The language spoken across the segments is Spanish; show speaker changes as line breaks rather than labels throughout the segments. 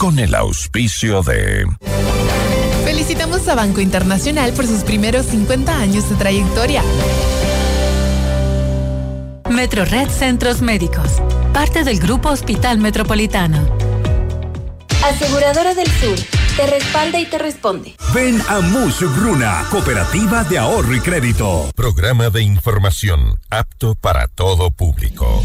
con el auspicio de...
Felicitamos a Banco Internacional por sus primeros 50 años de trayectoria.
Metro Red Centros Médicos, parte del Grupo Hospital Metropolitano.
Aseguradora del Sur, te respalda y te responde.
Ven a Musugruna, Cooperativa de Ahorro y Crédito.
Programa de información apto para todo público.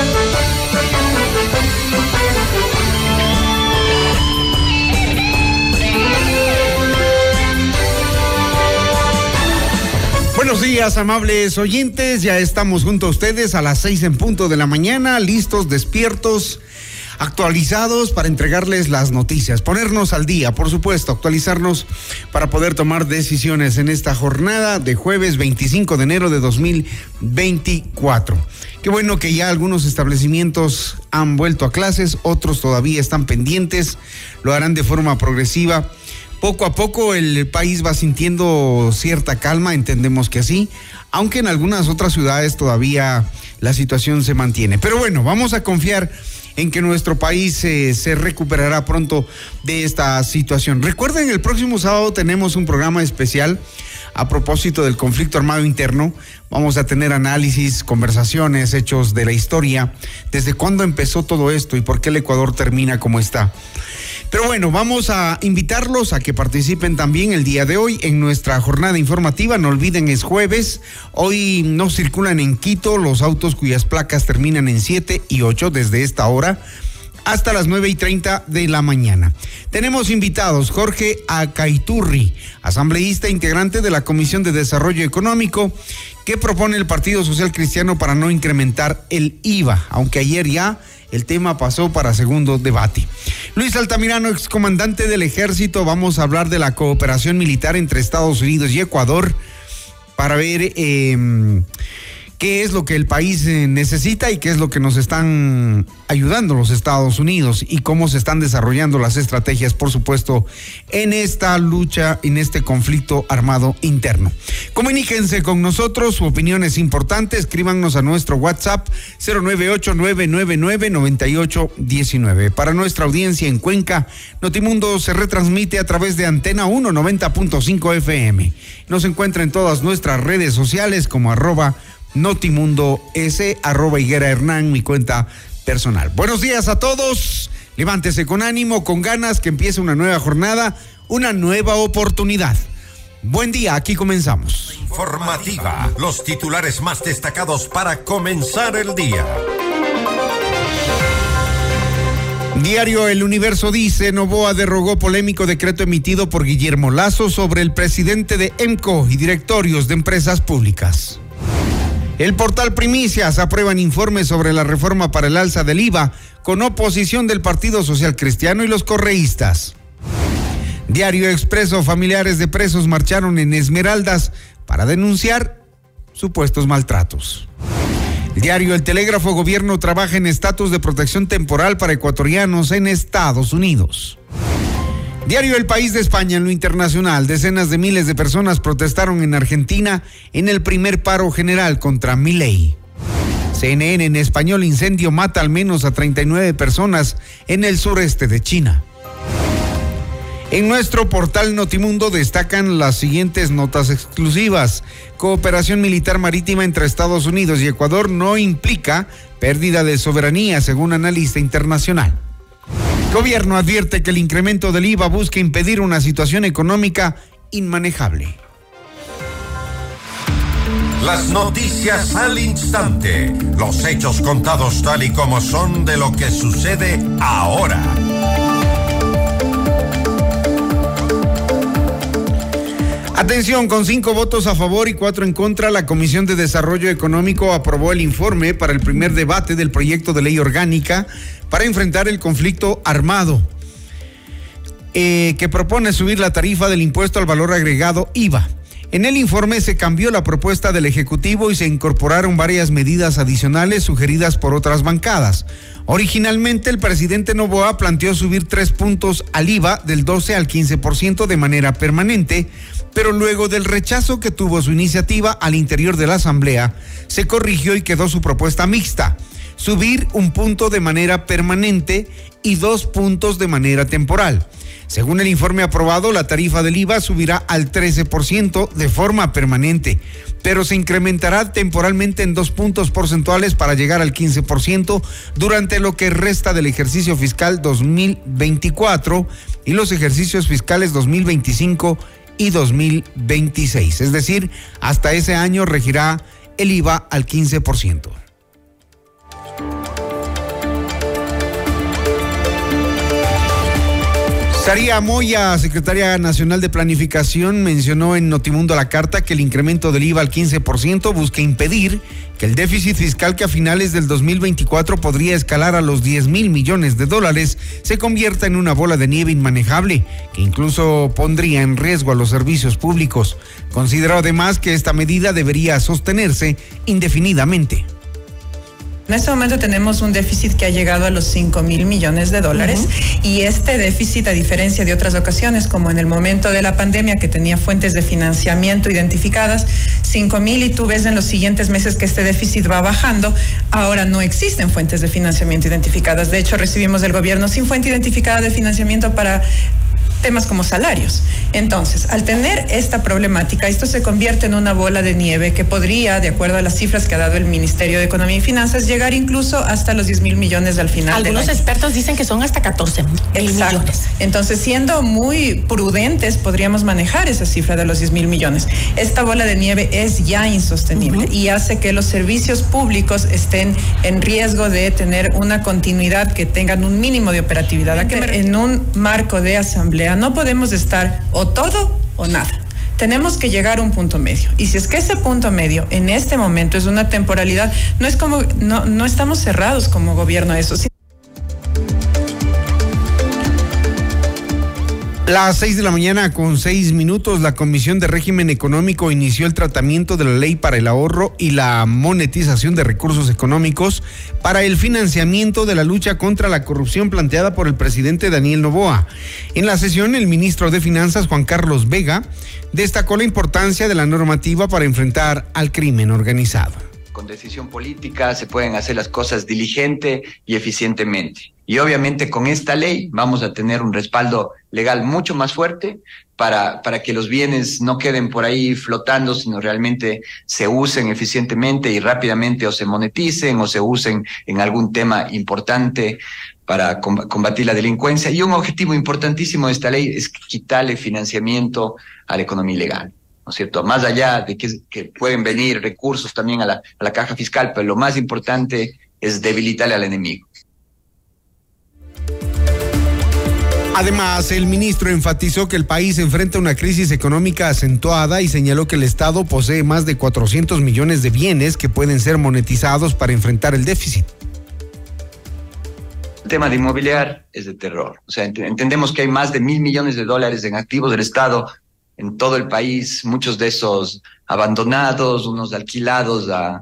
Buenos días, amables oyentes. Ya estamos junto a ustedes a las seis en punto de la mañana, listos, despiertos, actualizados para entregarles las noticias, ponernos al día, por supuesto, actualizarnos para poder tomar decisiones en esta jornada de jueves 25 de enero de 2024. Qué bueno que ya algunos establecimientos han vuelto a clases, otros todavía están pendientes, lo harán de forma progresiva poco a poco el país va sintiendo cierta calma, entendemos que así, aunque en algunas otras ciudades todavía la situación se mantiene. Pero bueno, vamos a confiar en que nuestro país eh, se recuperará pronto de esta situación. Recuerden, el próximo sábado tenemos un programa especial a propósito del conflicto armado interno. Vamos a tener análisis, conversaciones, hechos de la historia, desde cuándo empezó todo esto y por qué el Ecuador termina como está. Pero bueno, vamos a invitarlos a que participen también el día de hoy en nuestra jornada informativa. No olviden, es jueves. Hoy no circulan en Quito los autos cuyas placas terminan en 7 y 8 desde esta hora hasta las 9 y 30 de la mañana. Tenemos invitados Jorge Acaiturri, asambleísta integrante de la Comisión de Desarrollo Económico, que propone el Partido Social Cristiano para no incrementar el IVA, aunque ayer ya el tema pasó para segundo debate. Luis Altamirano, excomandante del ejército, vamos a hablar de la cooperación militar entre Estados Unidos y Ecuador para ver eh, qué es lo que el país eh, necesita y qué es lo que nos están ayudando los Estados Unidos y cómo se están desarrollando las estrategias, por supuesto, en esta lucha, en este conflicto armado interno. Comuníquense con nosotros, su opinión es importante, escríbanos a nuestro WhatsApp 098-999-9819. Para nuestra audiencia en Cuenca, Notimundo se retransmite a través de Antena 190.5 FM. Nos encuentra en todas nuestras redes sociales como arroba Notimundo S, arroba Higuera Hernán, mi cuenta personal. Buenos días a todos. Levántese con ánimo, con ganas, que empiece una nueva jornada, una nueva oportunidad. Buen día, aquí comenzamos.
Informativa, los titulares más destacados para comenzar el día.
Diario El Universo dice, Novoa derrogó polémico decreto emitido por Guillermo Lazo sobre el presidente de EMCO y directorios de empresas públicas. El portal Primicias aprueban informes sobre la reforma para el alza del IVA con oposición del Partido Social Cristiano y los correístas. Diario Expreso, familiares de presos marcharon en Esmeraldas para denunciar supuestos maltratos. diario El Telégrafo, gobierno trabaja en estatus de protección temporal para ecuatorianos en Estados Unidos. Diario El País de España en lo internacional, decenas de miles de personas protestaron en Argentina en el primer paro general contra Milei. CNN en español, incendio mata al menos a 39 personas en el sureste de China. En nuestro portal Notimundo destacan las siguientes notas exclusivas. Cooperación militar marítima entre Estados Unidos y Ecuador no implica pérdida de soberanía, según analista internacional. Gobierno advierte que el incremento del IVA busca impedir una situación económica inmanejable.
Las noticias al instante, los hechos contados tal y como son de lo que sucede ahora.
Atención, con cinco votos a favor y cuatro en contra, la Comisión de Desarrollo Económico aprobó el informe para el primer debate del proyecto de ley orgánica para enfrentar el conflicto armado, eh, que propone subir la tarifa del impuesto al valor agregado IVA. En el informe se cambió la propuesta del Ejecutivo y se incorporaron varias medidas adicionales sugeridas por otras bancadas. Originalmente el presidente Novoa planteó subir tres puntos al IVA del 12 al 15% de manera permanente, pero luego del rechazo que tuvo su iniciativa al interior de la Asamblea, se corrigió y quedó su propuesta mixta. Subir un punto de manera permanente y dos puntos de manera temporal. Según el informe aprobado, la tarifa del IVA subirá al 13% de forma permanente, pero se incrementará temporalmente en dos puntos porcentuales para llegar al 15% durante lo que resta del ejercicio fiscal 2024 y los ejercicios fiscales 2025 y 2026. Es decir, hasta ese año regirá el IVA al 15%. Saría Moya, secretaria nacional de Planificación, mencionó en Notimundo la carta que el incremento del IVA al 15% busca impedir que el déficit fiscal que a finales del 2024 podría escalar a los 10 mil millones de dólares se convierta en una bola de nieve inmanejable que incluso pondría en riesgo a los servicios públicos. Consideró además que esta medida debería sostenerse indefinidamente.
En este momento tenemos un déficit que ha llegado a los 5 mil millones de dólares y este déficit, a diferencia de otras ocasiones, como en el momento de la pandemia que tenía fuentes de financiamiento identificadas, 5 mil y tú ves en los siguientes meses que este déficit va bajando, ahora no existen fuentes de financiamiento identificadas. De hecho, recibimos del gobierno sin fuente identificada de financiamiento para temas como salarios. Entonces, al tener esta problemática, esto se convierte en una bola de nieve que podría, de acuerdo a las cifras que ha dado el Ministerio de Economía y Finanzas, llegar incluso hasta los 10 mil millones al final.
Algunos expertos dicen que son hasta 14 mil millones.
Entonces, siendo muy prudentes, podríamos manejar esa cifra de los 10 mil millones. Esta bola de nieve es ya insostenible y hace que los servicios públicos estén en riesgo de tener una continuidad, que tengan un mínimo de operatividad. En un marco de asamblea no podemos estar o todo o nada. Tenemos que llegar a un punto medio. Y si es que ese punto medio en este momento es una temporalidad, no es como, no, no estamos cerrados como gobierno a eso.
Las seis de la mañana con seis minutos, la Comisión de Régimen Económico inició el tratamiento de la ley para el ahorro y la monetización de recursos económicos para el financiamiento de la lucha contra la corrupción planteada por el presidente Daniel Novoa. En la sesión, el ministro de Finanzas, Juan Carlos Vega, destacó la importancia de la normativa para enfrentar al crimen organizado.
Con decisión política se pueden hacer las cosas diligente y eficientemente. Y obviamente con esta ley vamos a tener un respaldo legal mucho más fuerte para, para que los bienes no queden por ahí flotando, sino realmente se usen eficientemente y rápidamente o se moneticen o se usen en algún tema importante para combatir la delincuencia. Y un objetivo importantísimo de esta ley es quitarle financiamiento a la economía ilegal. ¿No es cierto? Más allá de que, que pueden venir recursos también a la, a la caja fiscal, pero lo más importante es debilitarle al enemigo.
Además, el ministro enfatizó que el país enfrenta una crisis económica acentuada y señaló que el Estado posee más de 400 millones de bienes que pueden ser monetizados para enfrentar el déficit.
El tema de inmobiliar es de terror. O sea, entendemos que hay más de mil millones de dólares en activos del Estado en todo el país, muchos de esos abandonados, unos alquilados a,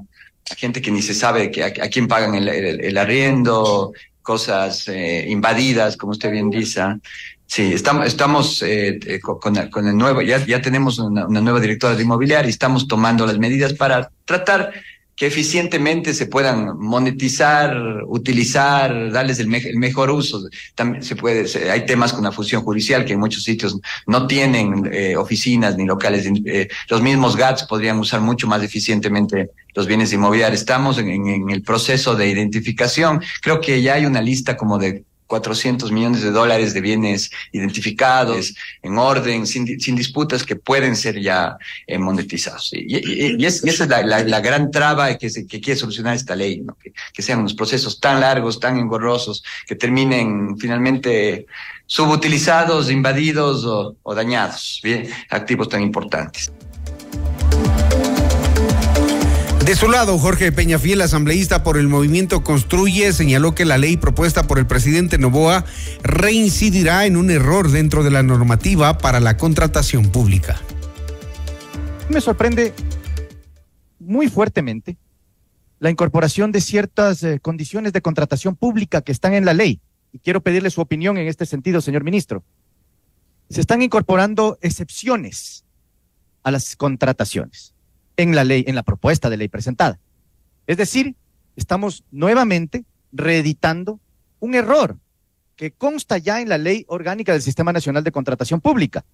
gente que ni se sabe a, quién pagan el arriendo, cosas eh, invadidas, como usted bien dice. Sí, estamos, estamos eh, eh, con, con, el nuevo, ya, ya tenemos una, una, nueva directora de inmobiliaria y estamos tomando las medidas para tratar que eficientemente se puedan monetizar, utilizar, darles el, mejor uso. También se puede, hay temas con la fusión judicial que en muchos sitios no tienen eh, oficinas ni locales. Eh, los mismos GATS podrían usar mucho más eficientemente los bienes inmobiliarios. Estamos en, el proceso de identificación. Creo que ya hay una lista como de 400 millones de dólares de bienes identificados, en orden, sin, sin disputas que pueden ser ya eh, monetizados. Y, esa es la, la, gran traba que, se, que quiere solucionar esta ley, que, que sean unos procesos tan largos, tan engorrosos, que terminen finalmente subutilizados, invadidos o, o dañados, ¿bien? activos tan importantes.
De su lado, Jorge Peñafiel, asambleísta por el movimiento Construye, señaló que la ley propuesta por el presidente Novoa reincidirá en un error dentro de la normativa para la contratación pública.
Me sorprende muy fuertemente la incorporación de ciertas eh, condiciones de contratación pública que están en la ley. Y quiero pedirle su opinión en este sentido, señor ministro. Se están incorporando excepciones a las contrataciones en la ley, en la propuesta de ley presentada. Es decir, estamos nuevamente reeditando un error que consta ya en la ley orgánica del Sistema Nacional de Contratación Pública,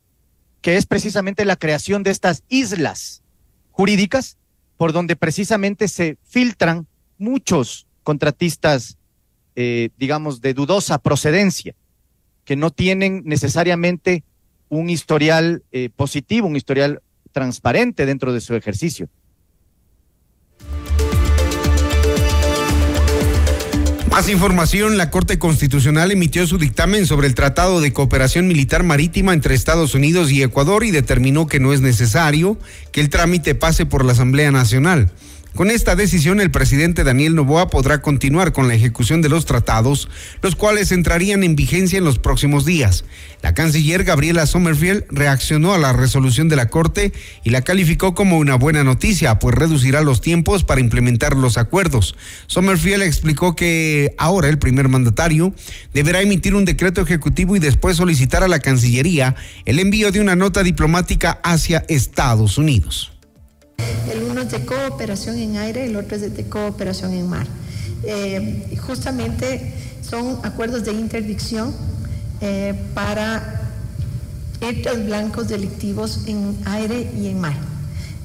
que es precisamente la creación de estas islas jurídicas por donde precisamente se filtran muchos contratistas, eh, digamos, de dudosa procedencia, que no tienen necesariamente un historial eh, positivo, un historial transparente dentro de su ejercicio.
Más información, la Corte Constitucional emitió su dictamen sobre el Tratado de Cooperación Militar Marítima entre Estados Unidos y Ecuador y determinó que no es necesario que el trámite pase por la Asamblea Nacional. Con esta decisión, el presidente Daniel Novoa podrá continuar con la ejecución de los tratados, los cuales entrarían en vigencia en los próximos días. La canciller Gabriela Sommerfield reaccionó a la resolución de la Corte y la calificó como una buena noticia, pues reducirá los tiempos para implementar los acuerdos. Sommerfield explicó que ahora el primer mandatario deberá emitir un decreto ejecutivo y después solicitar a la Cancillería el envío de una nota diplomática hacia Estados Unidos.
El uno es de cooperación en aire, el otro es de cooperación en mar. Eh, justamente son acuerdos de interdicción eh, para hechos blancos delictivos en aire y en mar.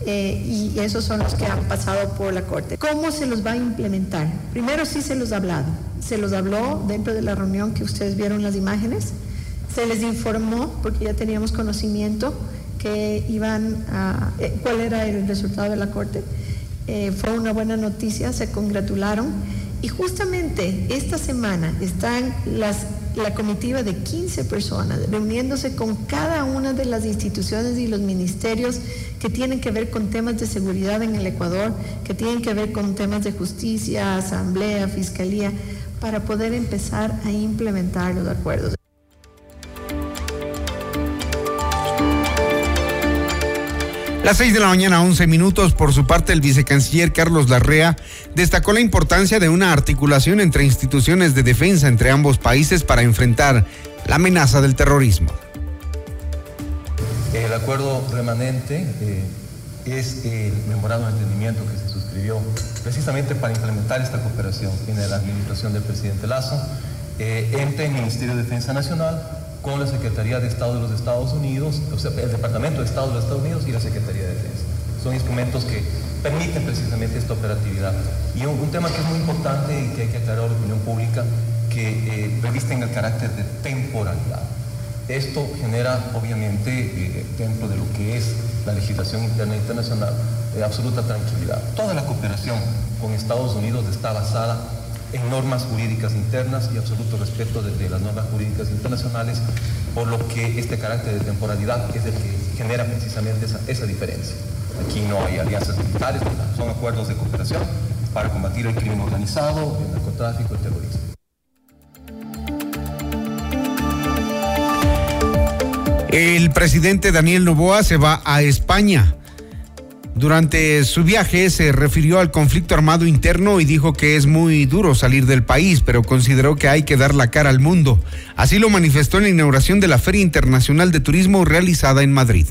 Eh, y esos son los que han pasado por la Corte. ¿Cómo se los va a implementar? Primero sí se los ha hablado. Se los habló dentro de la reunión que ustedes vieron las imágenes. Se les informó, porque ya teníamos conocimiento, que iban a, eh, cuál era el resultado de la corte. Eh, fue una buena noticia, se congratularon y justamente esta semana están las, la comitiva de 15 personas reuniéndose con cada una de las instituciones y los ministerios que tienen que ver con temas de seguridad en el Ecuador, que tienen que ver con temas de justicia, asamblea, fiscalía, para poder empezar a implementar los acuerdos.
Las seis de la mañana, 11 minutos. Por su parte, el vicecanciller Carlos Larrea destacó la importancia de una articulación entre instituciones de defensa entre ambos países para enfrentar la amenaza del terrorismo.
El acuerdo remanente eh, es el memorando de entendimiento que se suscribió precisamente para implementar esta cooperación en la administración del presidente Lazo eh, entre el Ministerio de Defensa Nacional con la Secretaría de Estado de los Estados Unidos, o sea, el Departamento de Estado de los Estados Unidos y la Secretaría de Defensa. Son instrumentos que permiten precisamente esta operatividad. Y un, tema que es muy importante y que hay que aclarar a la opinión pública, que eh, revisten el carácter de temporalidad. Esto genera, obviamente, eh, dentro de lo que es la legislación interna e internacional, eh, absoluta tranquilidad. Toda la cooperación con Estados Unidos está basada en normas jurídicas internas y absoluto respeto de, de, las normas jurídicas internacionales, por lo que este carácter de temporalidad es el que genera precisamente esa, diferencia. Aquí no hay alianzas militares, son acuerdos de cooperación para combatir el crimen organizado, el narcotráfico, el terrorismo.
El presidente Daniel Novoa se va a España. Durante su viaje se refirió al conflicto armado interno y dijo que es muy duro salir del país, pero consideró que hay que dar la cara al mundo. Así lo manifestó en la inauguración de la Feria Internacional de Turismo realizada en Madrid.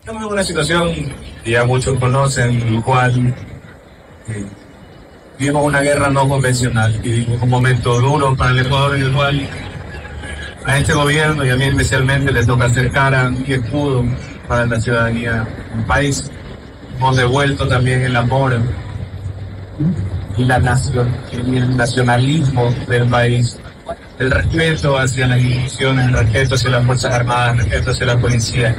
Estamos en una situación que ya muchos conocen, en la cual eh, vivimos una guerra no convencional, vivimos un momento duro para el Ecuador en el cual a este gobierno y a mí especialmente le toca hacer cara y escudo para la ciudadanía del país. Hemos devuelto también el amor y, la nación, el nacionalismo del país. el respeto hacia las instituciones, el respeto hacia las Fuerzas Armadas, el respeto hacia la policía,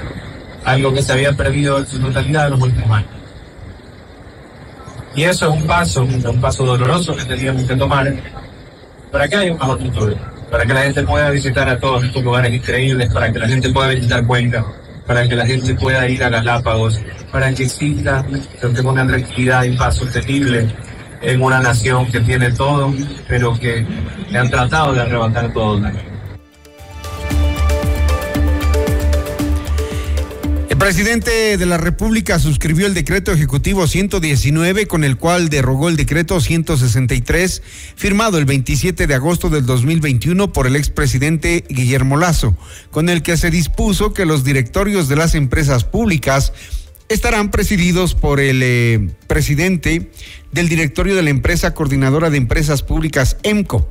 algo que se había perdido en su totalidad en los últimos años. Y eso es un paso, un paso doloroso que teníamos que tomar para que haya un mejor futuro, para que la gente pueda visitar a todos estos lugares increíbles, para que la gente pueda visitar Cuenca, para que la gente pueda ir a Galápagos, para que exista una tranquilidad y paz sostenible en una nación que tiene todo, pero que le han tratado de arrebatar todo.
El presidente de la República suscribió el decreto ejecutivo 119 con el cual derogó el decreto 163 firmado el 27 de agosto del 2021 por el expresidente Guillermo Lazo, con el que se dispuso que los directorios de las empresas públicas estarán presididos por el eh, presidente del directorio de la empresa coordinadora de empresas públicas EMCO.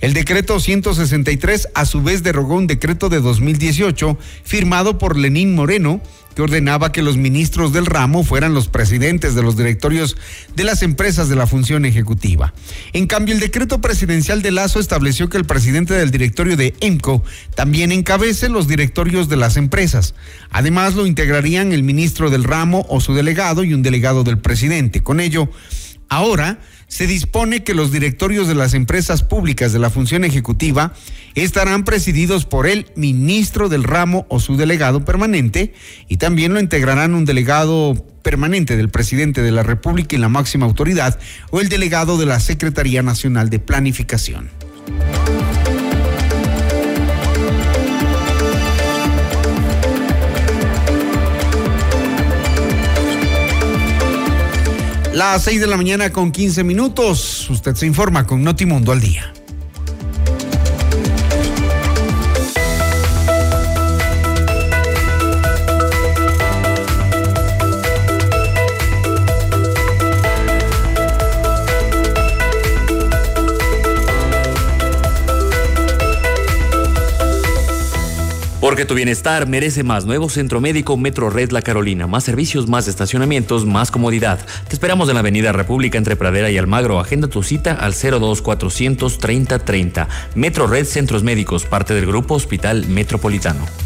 El decreto 163 a su vez derogó un decreto de 2018 firmado por Lenín Moreno que ordenaba que los ministros del ramo fueran los presidentes de los directorios de las empresas de la función ejecutiva. En cambio, el decreto presidencial de Lazo estableció que el presidente del directorio de EMCO también encabece los directorios de las empresas. Además, lo integrarían el ministro del ramo o su delegado y un delegado del presidente. Con ello, ahora se dispone que los directorios de las empresas públicas de la función ejecutiva estarán presididos por el ministro del ramo o su delegado permanente y también lo integrarán un delegado permanente del presidente de la República y la máxima autoridad o el delegado de la Secretaría Nacional de Planificación. Las 6 de la mañana con 15 minutos. Usted se informa con Notimundo al día.
Porque tu bienestar merece más. Nuevo Centro Médico Metro Red La Carolina. Más servicios, más estacionamientos, más comodidad. Te esperamos en la Avenida República entre Pradera y Almagro. Agenda tu cita al 02400 3030. Metro Red Centros Médicos, parte del Grupo Hospital Metropolitano.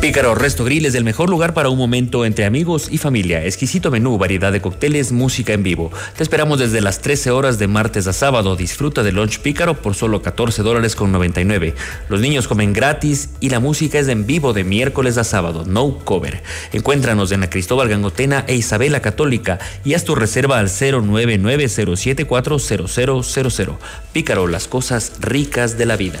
Pícaro Resto Grill es el mejor lugar para un momento entre amigos y familia. Exquisito menú, variedad de cócteles, música en vivo. Te esperamos desde las 13 horas de martes a sábado. Disfruta del lunch Pícaro por solo 14 dólares con 99. Los niños comen gratis y la música es en vivo de miércoles a sábado. No cover. Encuéntranos en la Cristóbal Gangotena e Isabela Católica y haz tu reserva al 099-074-0000. Pícaro, las cosas ricas de la vida.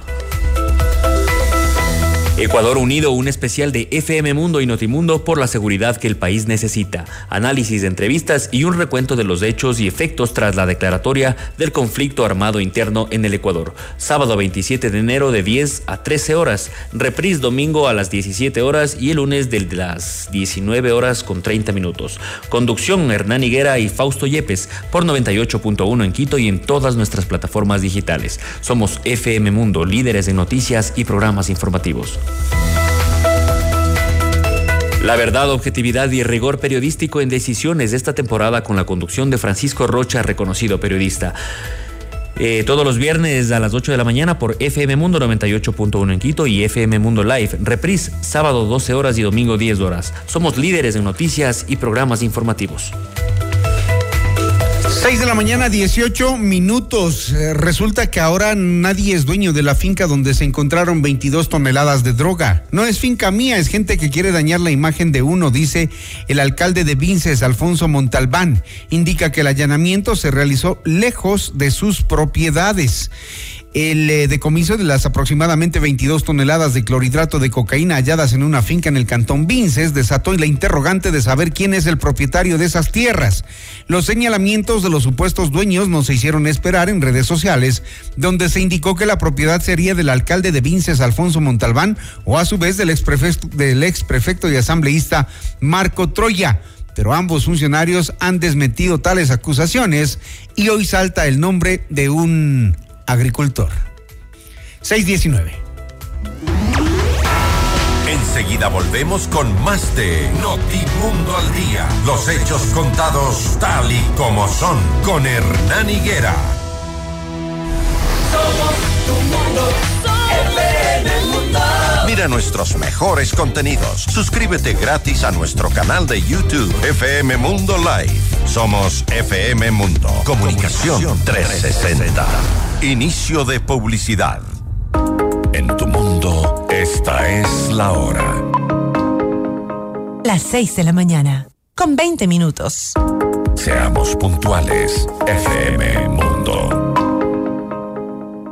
Ecuador Unido, un especial de FM Mundo y Notimundo por la seguridad que el país necesita. Análisis de entrevistas y un recuento de los hechos y efectos tras la declaratoria del conflicto armado interno en el Ecuador. Sábado 27 de enero de 10 a 13 horas. Reprise domingo a las 17 horas y el lunes de las 19 horas con 30 minutos. Conducción Hernán Higuera y Fausto Yepes por 98.1 en Quito y en todas nuestras plataformas digitales. Somos FM Mundo, líderes en noticias y programas informativos. La verdad, objetividad y rigor periodístico en decisiones de esta temporada con la conducción de Francisco Rocha, reconocido periodista. Eh, todos los viernes a las 8 de la mañana por FM Mundo 98.1 en Quito y FM Mundo Live. Reprise, sábado 12 horas y domingo 10 horas. Somos líderes en noticias y programas informativos.
6 de la mañana, 18 minutos. Eh, resulta que ahora nadie es dueño de la finca donde se encontraron 22 toneladas de droga. No es finca mía, es gente que quiere dañar la imagen de uno, dice el alcalde de Vinces, Alfonso Montalbán. Indica que el allanamiento se realizó lejos de sus propiedades. El eh, decomiso de las aproximadamente 22 toneladas de clorhidrato de cocaína halladas en una finca en el cantón Vinces desató la interrogante de saber quién es el propietario de esas tierras. Los señalamientos de los supuestos dueños no se hicieron esperar en redes sociales, donde se indicó que la propiedad sería del alcalde de Vinces, Alfonso Montalbán, o a su vez del exprefecto, del exprefecto y asambleísta Marco Troya pero ambos funcionarios han desmentido tales acusaciones y hoy salta el nombre de un agricultor. 619.
Enseguida volvemos con más de Notimundo al Día. Los hechos contados tal y como son con Hernán Higuera.
Somos tu mundo, FM Mundo.
Mira nuestros mejores contenidos. Suscríbete gratis a nuestro canal de YouTube FM Mundo Live. Somos FM Mundo. Comunicación 360. Inicio de publicidad. En tu mundo, esta es la hora.
Las 6 de la mañana, con 20 minutos.
Seamos puntuales, FM Mundo.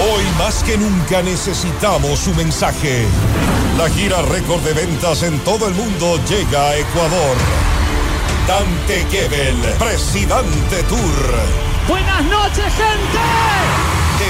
Hoy más que nunca necesitamos su mensaje. La gira récord de ventas en todo el mundo llega a Ecuador. Dante Gebel, Presidente Tour.
Buenas noches, gente
te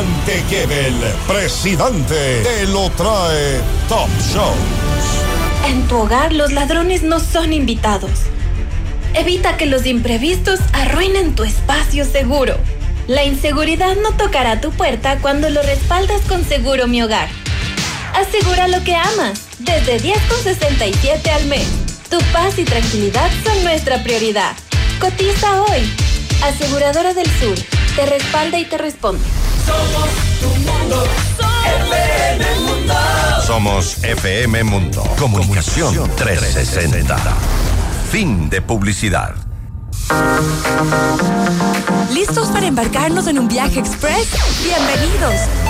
Dante Gebel, presidente, te lo trae Top Shows.
En tu hogar los ladrones no son invitados. Evita que los imprevistos arruinen tu espacio seguro. La inseguridad no tocará tu puerta cuando lo respaldas con Seguro Mi Hogar. Asegura lo que amas, desde 10,67 al mes. Tu paz y tranquilidad son nuestra prioridad. Cotiza hoy. Aseguradora del Sur, te respalda y te responde.
Somos tu mundo. FM Mundo.
Somos FM Mundo. Comunicación 360. Fin de publicidad.
¿Listos para embarcarnos en un viaje express? Bienvenidos.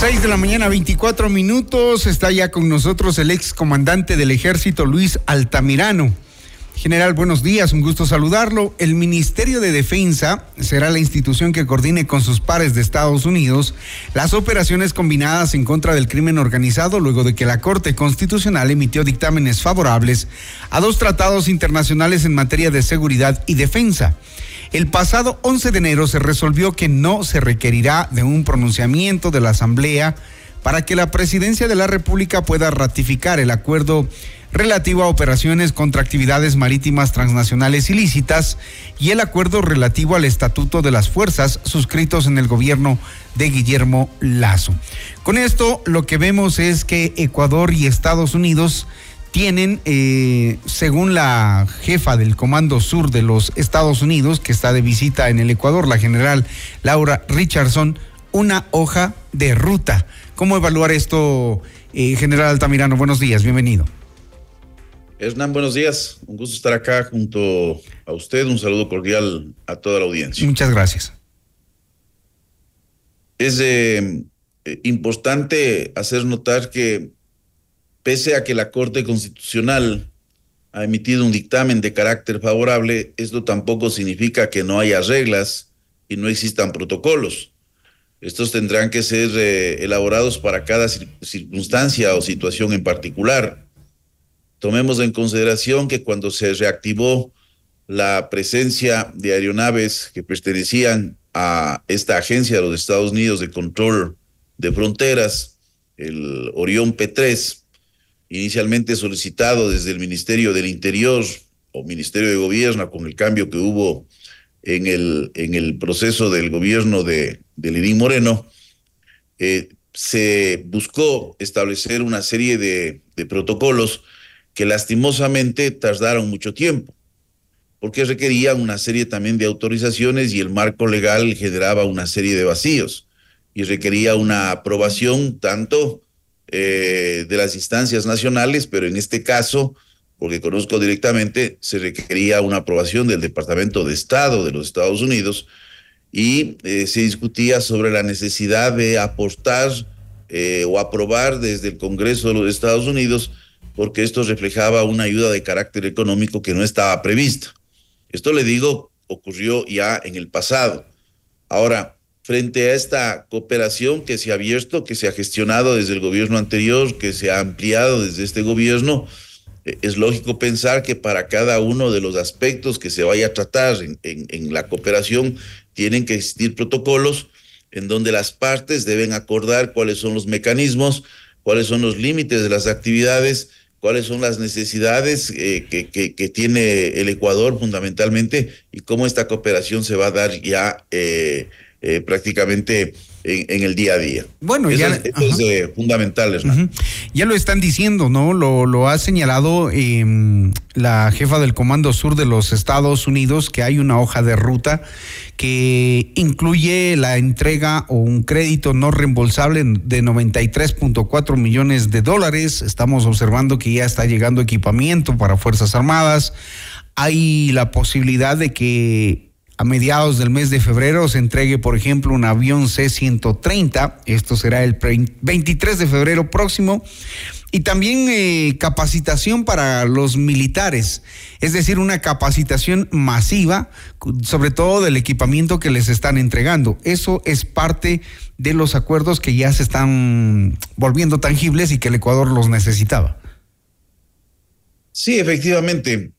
6 de la mañana, 24 minutos. Está ya con nosotros el ex comandante del ejército, Luis Altamirano. General, buenos días, un gusto saludarlo. El Ministerio de Defensa será la institución que coordine con sus pares de Estados Unidos las operaciones combinadas en contra del crimen organizado luego de que la Corte Constitucional emitió dictámenes favorables a dos tratados internacionales en materia de seguridad y defensa. El pasado 11 de enero se resolvió que no se requerirá de un pronunciamiento de la Asamblea para que la Presidencia de la República pueda ratificar el acuerdo relativo a operaciones contra actividades marítimas transnacionales ilícitas y el acuerdo relativo al estatuto de las fuerzas suscritos en el gobierno de Guillermo Lazo. Con esto lo que vemos es que Ecuador y Estados Unidos tienen, eh, según la jefa del Comando Sur de los Estados Unidos, que está de visita en el Ecuador, la general Laura Richardson, una hoja de ruta. ¿Cómo evaluar esto, eh, general Altamirano? Buenos días, bienvenido.
Hernán, buenos días. Un gusto estar acá junto a usted. Un saludo cordial a toda la audiencia.
Muchas gracias.
Es eh, importante hacer notar que pese a que la Corte Constitucional ha emitido un dictamen de carácter favorable, esto tampoco significa que no haya reglas y no existan protocolos. Estos tendrán que ser eh, elaborados para cada circunstancia o situación en particular. Tomemos en consideración que cuando se reactivó la presencia de aeronaves que pertenecían a esta agencia de los Estados Unidos de control de fronteras, el Orión P3, inicialmente solicitado desde el Ministerio del Interior o Ministerio de Gobierno con el cambio que hubo en el, en el proceso del gobierno de, de Moreno, eh, se buscó establecer una serie de, de protocolos que lastimosamente tardaron mucho tiempo, porque requerían una serie también de autorizaciones y el marco legal generaba una serie de vacíos y requería una aprobación tanto eh, de las instancias nacionales, pero en este caso, porque conozco directamente, se requería una aprobación del Departamento de Estado de los Estados Unidos y eh, se discutía sobre la necesidad de aportar eh, o aprobar desde el Congreso de los Estados Unidos porque esto reflejaba una ayuda de carácter económico que no estaba prevista. Esto le digo, ocurrió ya en el pasado. Ahora, frente a esta cooperación que se ha abierto, que se ha gestionado desde el gobierno anterior, que se ha ampliado desde este gobierno, eh, es lógico pensar que para cada uno de los aspectos que se vaya a tratar en, la cooperación tienen que existir protocolos en donde las partes deben acordar cuáles son los mecanismos, cuáles son los límites de las actividades cuáles son las necesidades eh, que, que, tiene el Ecuador fundamentalmente y cómo esta cooperación se va a dar ya eh, eh, prácticamente en, el día a día.
Bueno, ya
es fundamental.
Ya lo están diciendo, ¿no? Lo, lo ha señalado em, la jefa del Comando Sur de los Estados Unidos que hay una hoja de ruta que incluye la entrega o un crédito no reembolsable de 93.4 millones de dólares. Estamos observando que ya está llegando equipamiento para Fuerzas Armadas. Hay la posibilidad de que a mediados del mes de febrero se entregue, por ejemplo, un avión C-130. Esto será el 23 de febrero próximo. y también eh, capacitación para los militares, es decir, una capacitación masiva, sobre todo del equipamiento que les están entregando. Eso es parte de los acuerdos que ya se están volviendo tangibles y que el Ecuador los necesitaba.
Sí, efectivamente.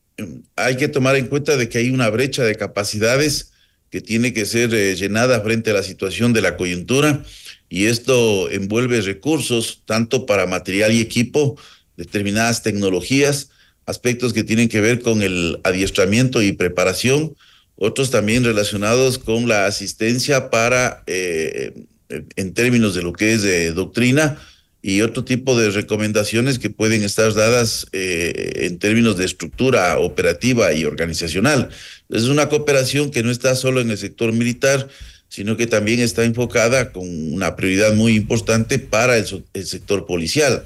Hay que tomar en cuenta de que hay una brecha de capacidades que tiene que ser eh, llenada frente a la situación de la coyuntura y esto envuelve recursos tanto para material y equipo, determinadas tecnologías, aspectos que tienen que ver con el adiestramiento y preparación, otros también relacionados con la asistencia para, eh, en términos de lo que es de doctrina, y otro tipo de recomendaciones que pueden estar dadas eh, en términos de estructura operativa y organizacional. Es una cooperación que no está solo en el sector militar, sino que también está enfocada con una prioridad muy importante para el, sector policial.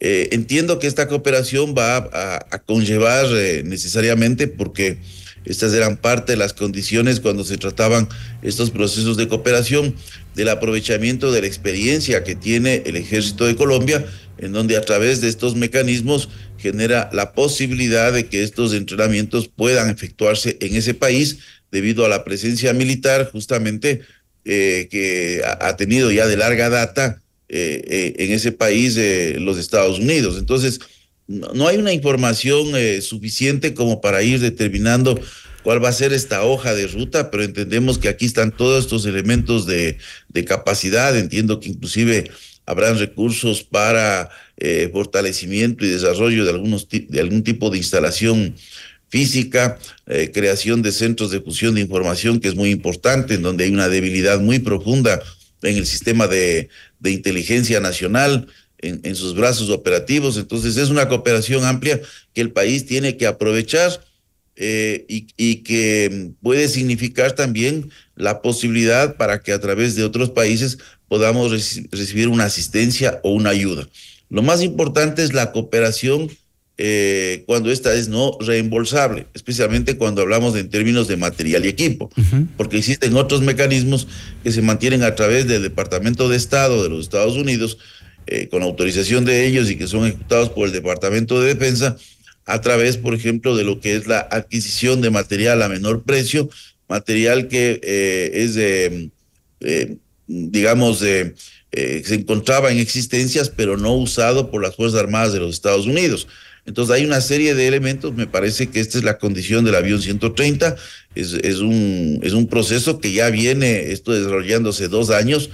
Eh, entiendo que esta cooperación va a, conllevar eh, necesariamente porque estas eran parte de las condiciones cuando se trataban estos procesos de cooperación, del aprovechamiento de la experiencia que tiene el ejército de Colombia, en donde a través de estos mecanismos genera la posibilidad de que estos entrenamientos puedan efectuarse en ese país debido a la presencia militar justamente eh, que ha, tenido ya de larga data eh, eh, en ese país los Estados Unidos. Entonces, no, hay una información suficiente como para ir determinando cuál va a ser esta hoja de ruta, pero entendemos que aquí están todos estos elementos de, de capacidad. Entiendo que inclusive habrán recursos para fortalecimiento y desarrollo de, algunos, de algún tipo de instalación física, eh, creación de centros de fusión de información, que es muy importante, en donde hay una debilidad muy profunda en el sistema de, de inteligencia nacional, en, sus brazos operativos. Entonces es una cooperación amplia que el país tiene que aprovechar eh, y, y, que puede significar también la posibilidad para que a través de otros países podamos recibir una asistencia o una ayuda. Lo más importante es la cooperación eh, cuando esta es no reembolsable, especialmente cuando hablamos en términos de material y equipo, porque existen otros mecanismos que se mantienen a través del Departamento de Estado de los Estados Unidos, eh, con autorización de ellos y que son ejecutados por el Departamento de Defensa, a través, por ejemplo, de lo que es la adquisición de material a menor precio, material que eh, es de, digamos, de, se encontraba en existencias, pero no usado por las Fuerzas Armadas de los Estados Unidos. Entonces hay una serie de elementos, me parece que esta es la condición del avión 130, es, es, un, es un proceso que ya viene esto desarrollándose dos años,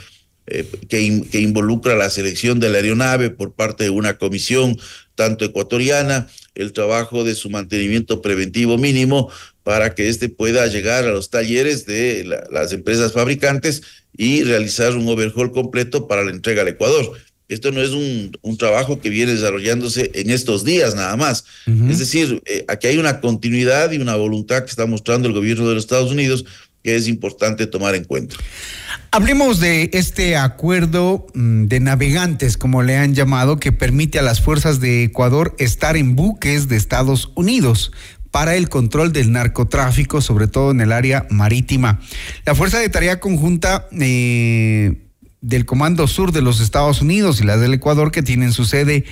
eh, que, que involucra la selección de la aeronave por parte de una comisión tanto ecuatoriana, el trabajo de su mantenimiento preventivo mínimo para que éste pueda llegar a los talleres de las empresas fabricantes y realizar un overhaul completo para la entrega al Ecuador. Esto no es un, trabajo que viene desarrollándose en estos días nada más. Es decir, eh, aquí hay una continuidad y una voluntad que está mostrando el gobierno de los Estados Unidos que es importante tomar en cuenta.
Hablemos de este acuerdo mm, de navegantes, como le han llamado, que permite a las fuerzas de Ecuador estar en buques de Estados Unidos para el control del narcotráfico, sobre todo en el área marítima. La Fuerza de Tarea Conjunta eh, del Comando Sur de los Estados Unidos y la del Ecuador que tienen su sede,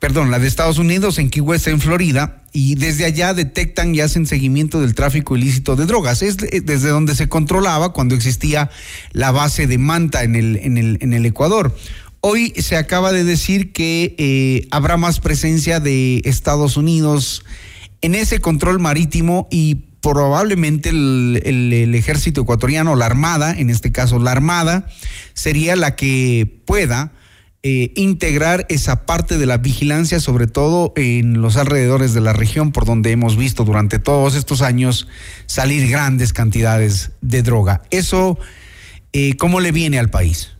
perdón, la de Estados Unidos en Key West, en Florida, y desde allá detectan y hacen seguimiento del tráfico ilícito de drogas. Es desde donde se controlaba cuando existía la base de Manta en el, el, el Ecuador. Hoy se acaba de decir que eh, habrá más presencia de Estados Unidos en ese control marítimo y probablemente el, ejército ecuatoriano, la Armada, en este caso la Armada, sería la que pueda eh, integrar esa parte de la vigilancia, sobre todo en los alrededores de la región, por donde hemos visto durante todos estos años salir grandes cantidades de droga. Eso, eh, ¿cómo le viene al país?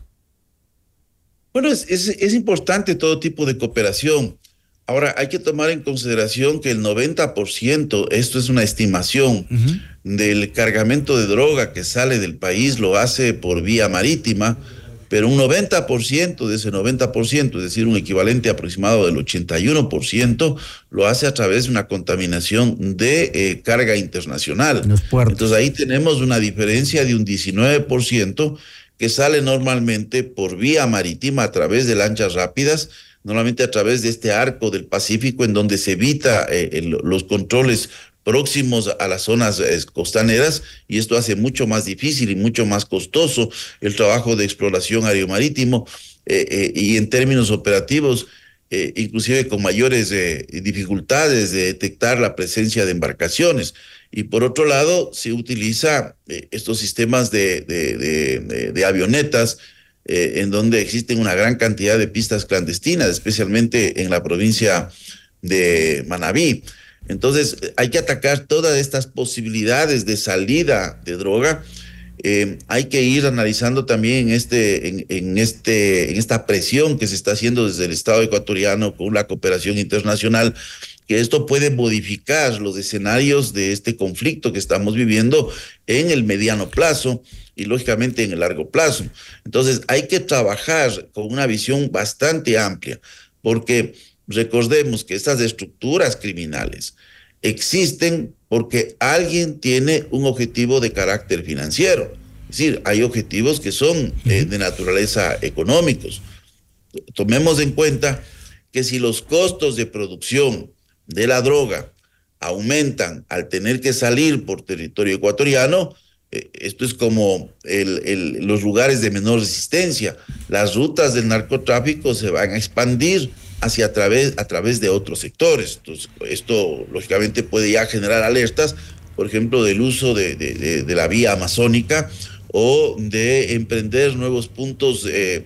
Bueno, es, es importante todo tipo de cooperación. Ahora, hay que tomar en consideración que el 90%, esto es una estimación, del cargamento de droga que sale del país lo hace por vía marítima, pero un 90% de ese 90%, es decir, un equivalente aproximado del 81%, lo hace a través de una contaminación de eh, carga internacional. Entonces ahí tenemos una diferencia de un 19% que sale normalmente por vía marítima a través de lanchas rápidas normalmente a través de este arco del Pacífico, en donde se evita eh, los controles próximos a las zonas eh, costaneras y esto hace mucho más difícil y mucho más costoso el trabajo de exploración aeromarítimo eh, y en términos operativos inclusive con mayores dificultades de detectar la presencia de embarcaciones. Y por otro lado, se utiliza estos sistemas de, de avionetas eh, en donde existen una gran cantidad de pistas clandestinas, especialmente en la provincia de Manabí. Entonces, hay que atacar todas estas posibilidades de salida de droga. Eh, hay que ir analizando también este, en, este, en esta presión que se está haciendo desde el Estado ecuatoriano con la cooperación internacional, que esto puede modificar los escenarios de este conflicto que estamos viviendo en el mediano plazo y lógicamente en el largo plazo. Entonces hay que trabajar con una visión bastante amplia, porque recordemos que estas estructuras criminales existen porque alguien tiene un objetivo de carácter financiero. Es decir, hay objetivos que son eh, de naturaleza económicos. Tomemos en cuenta que si los costos de producción de la droga aumentan al tener que salir por territorio ecuatoriano, eh, esto es como los lugares de menor resistencia. Las rutas del narcotráfico se van a expandir hacia a través, a través de otros sectores. Esto lógicamente puede ya generar alertas, por ejemplo, del uso de, la vía amazónica o de emprender nuevos puntos eh,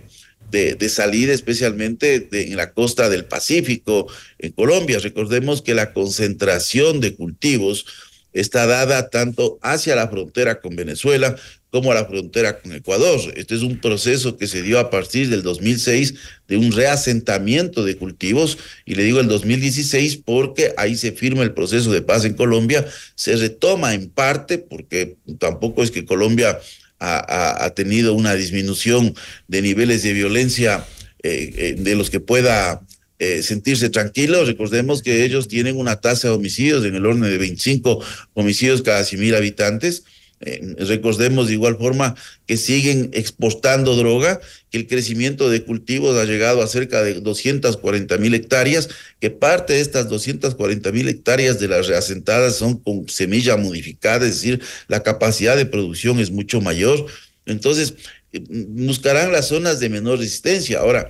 de, salida, especialmente en la costa del Pacífico, en Colombia. Recordemos que la concentración de cultivos está dada tanto hacia la frontera con Venezuela como la frontera con Ecuador. Este es un proceso que se dio a partir del 2006 de un reasentamiento de cultivos y le digo el 2016 porque ahí se firma el proceso de paz en Colombia, se retoma en parte porque tampoco es que Colombia ha, tenido una disminución de niveles de violencia eh, eh, de los que pueda eh, sentirse tranquilos. Recordemos que ellos tienen una tasa de homicidios en el orden de 25 homicidios cada 100 mil habitantes. Recordemos de igual forma que siguen exportando droga, que el crecimiento de cultivos ha llegado a cerca de 240 mil hectáreas, que parte de estas 240 mil hectáreas de las reasentadas son con semilla modificada, es decir, la capacidad de producción es mucho mayor. Entonces, eh, buscarán las zonas de menor resistencia. Ahora,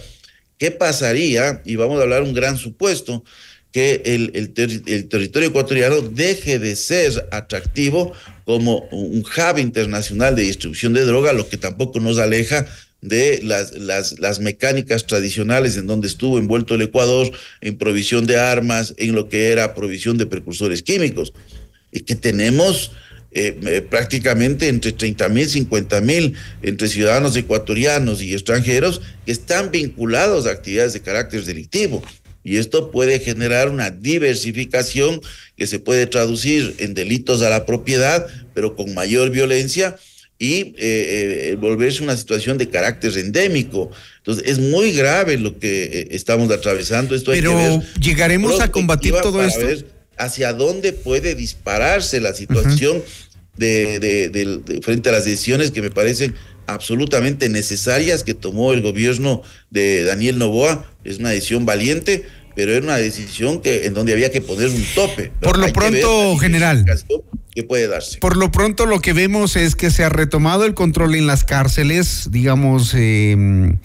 ¿Qué pasaría? Y vamos a hablar un gran supuesto, que el, el, territorio ecuatoriano deje de ser atractivo como un hub internacional de distribución de droga, lo que tampoco nos aleja de las, las, las, mecánicas tradicionales en donde estuvo envuelto el Ecuador en provisión de armas, en lo que era provisión de precursores químicos. Y que tenemos eh, eh, prácticamente entre 30 mil, 50 mil, entre ciudadanos ecuatorianos y extranjeros que están vinculados a actividades de carácter delictivo. Y esto puede generar una diversificación que se puede traducir en delitos a la propiedad, pero con mayor violencia y eh, volverse una situación de carácter endémico. Entonces, es muy grave lo que estamos atravesando. Esto
pero llegaremos a combatir todo esto.
hacia dónde puede dispararse la situación de, frente a las decisiones que me parecen absolutamente necesarias que tomó el gobierno de Daniel Novoa. Es una decisión valiente, pero era una decisión que en donde había que poner un tope.
Por lo pronto, general.
Que puede darse.
Por lo pronto, lo que vemos es que se ha retomado el control en las cárceles, digamos, eh,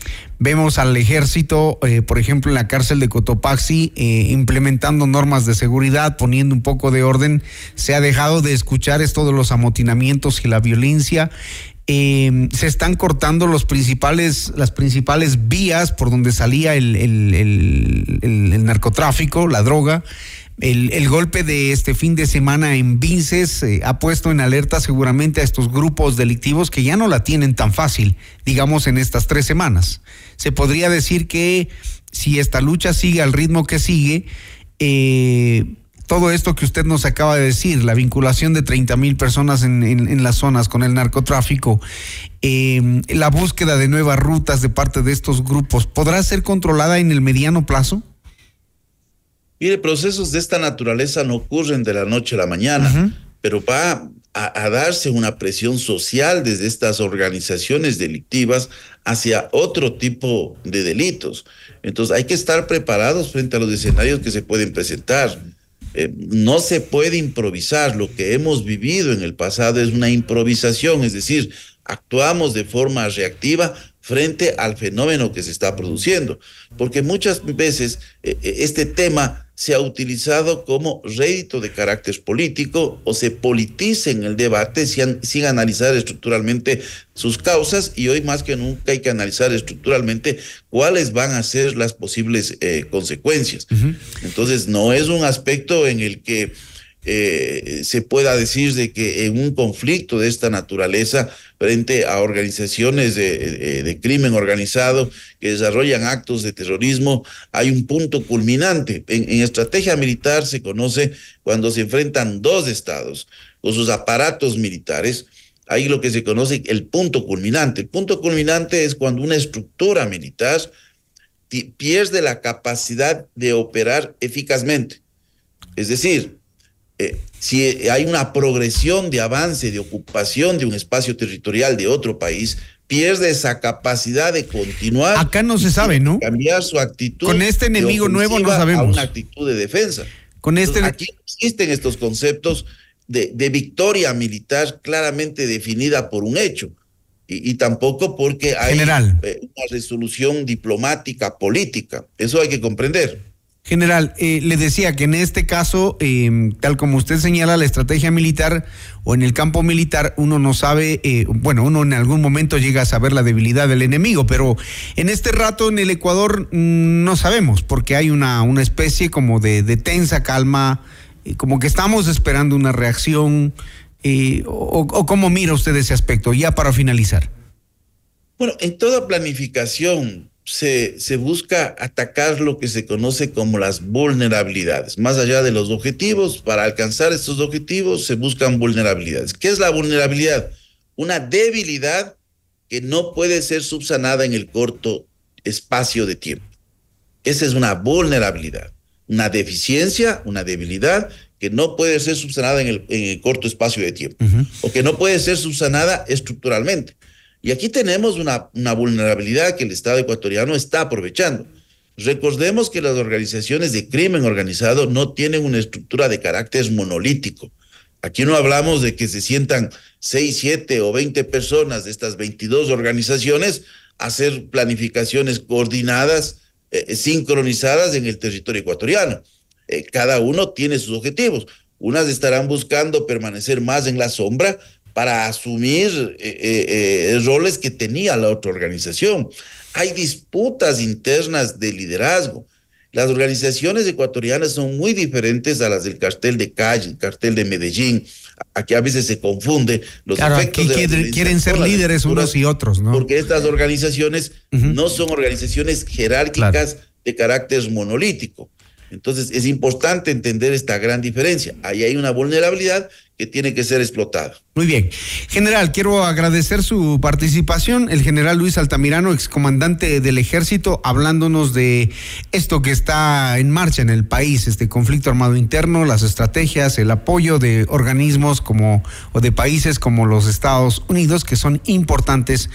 Vemos al ejército, eh, por ejemplo, en la cárcel de Cotopaxi, eh, implementando normas de seguridad, poniendo un poco de orden. Se ha dejado de escuchar esto de los amotinamientos y la violencia. Eh, se están cortando los principales, las principales vías por donde salía el, el narcotráfico, la droga. El, golpe de este fin de semana en Vinces eh, ha puesto en alerta seguramente a estos grupos delictivos que ya no la tienen tan fácil, digamos, en estas tres semanas. Se podría decir que si esta lucha sigue al ritmo que sigue, eh, todo esto que usted nos acaba de decir, la vinculación de 30 mil personas en, las zonas con el narcotráfico, eh, la búsqueda de nuevas rutas de parte de estos grupos, ¿podrá ser controlada en el mediano plazo?
Mire, procesos de esta naturaleza no ocurren de la noche a la mañana, pero va a, a, darse una presión social desde estas organizaciones delictivas hacia otro tipo de delitos. Entonces hay que estar preparados frente a los escenarios que se pueden presentar. Eh, no se puede improvisar. Lo que hemos vivido en el pasado es una improvisación, es decir, actuamos de forma reactiva frente al fenómeno que se está produciendo, porque muchas veces eh, este tema se ha utilizado como rédito de carácter político o se politiza en el debate sin, sin, analizar estructuralmente sus causas y hoy más que nunca hay que analizar estructuralmente cuáles van a ser las posibles eh, consecuencias. Uh -huh. Entonces no es un aspecto en el que eh, se pueda decir de que en un conflicto de esta naturaleza frente a organizaciones de, crimen organizado que desarrollan actos de terrorismo, hay un punto culminante. En, en estrategia militar se conoce cuando se enfrentan dos estados con sus aparatos militares, hay lo que se conoce el punto culminante. El punto culminante es cuando una estructura militar pierde la capacidad de operar eficazmente. Es decir, eh, si hay una progresión de avance, de ocupación de un espacio territorial de otro país, pierde esa capacidad de continuar.
Acá no se sabe, ¿no?
Cambiar su actitud.
Con este enemigo nuevo no sabemos.
A una actitud de defensa.
Con este.
Entonces, aquí existen estos conceptos de, de, victoria militar claramente definida por un hecho. Y, y tampoco porque hay
General.
Eh, una resolución diplomática, política. Eso hay que comprender.
General, eh, le decía que en este caso, eh, tal como usted señala, la estrategia militar o en el campo militar, uno no sabe, eh, bueno, uno en algún momento llega a saber la debilidad del enemigo, pero en este rato en el Ecuador mmm, no sabemos, porque hay una, una especie como de, tensa calma, como que estamos esperando una reacción, o, o cómo mira usted ese aspecto, ya para finalizar.
Bueno, en toda planificación se, se, busca atacar lo que se conoce como las vulnerabilidades. Más allá de los objetivos, para alcanzar estos objetivos se buscan vulnerabilidades. ¿Qué es la vulnerabilidad? Una debilidad que no puede ser subsanada en el corto espacio de tiempo. Esa es una vulnerabilidad, una deficiencia, una debilidad que no puede ser subsanada en el, en el corto espacio de tiempo uh -huh. o que no puede ser subsanada estructuralmente. Y aquí tenemos una, vulnerabilidad que el Estado ecuatoriano está aprovechando. Recordemos que las organizaciones de crimen organizado no tienen una estructura de carácter monolítico. Aquí no hablamos de que se sientan 6, 7 o 20 personas de estas 22 organizaciones a hacer planificaciones coordinadas, eh, sincronizadas en el territorio ecuatoriano. Eh, cada uno tiene sus objetivos. Unas estarán buscando permanecer más en la sombra, para asumir eh, eh, roles que tenía la otra organización. Hay disputas internas de liderazgo. Las organizaciones ecuatorianas son muy diferentes a las del cartel de Calle, el cartel de Medellín. Aquí a veces se confunde los
claro,
efectos
aquí
de
quieren ser líderes unos y otros, ¿no?
Porque estas organizaciones uh -huh. no son organizaciones jerárquicas claro. de carácter monolítico. Entonces es importante entender esta gran diferencia. Ahí hay una vulnerabilidad que tiene que ser explotada.
Muy bien. General, quiero agradecer su participación. El general Luis Altamirano, excomandante del ejército, hablándonos de esto que está en marcha en el país, este conflicto armado interno, las estrategias, el apoyo de organismos como o de países como los Estados Unidos, que son importantes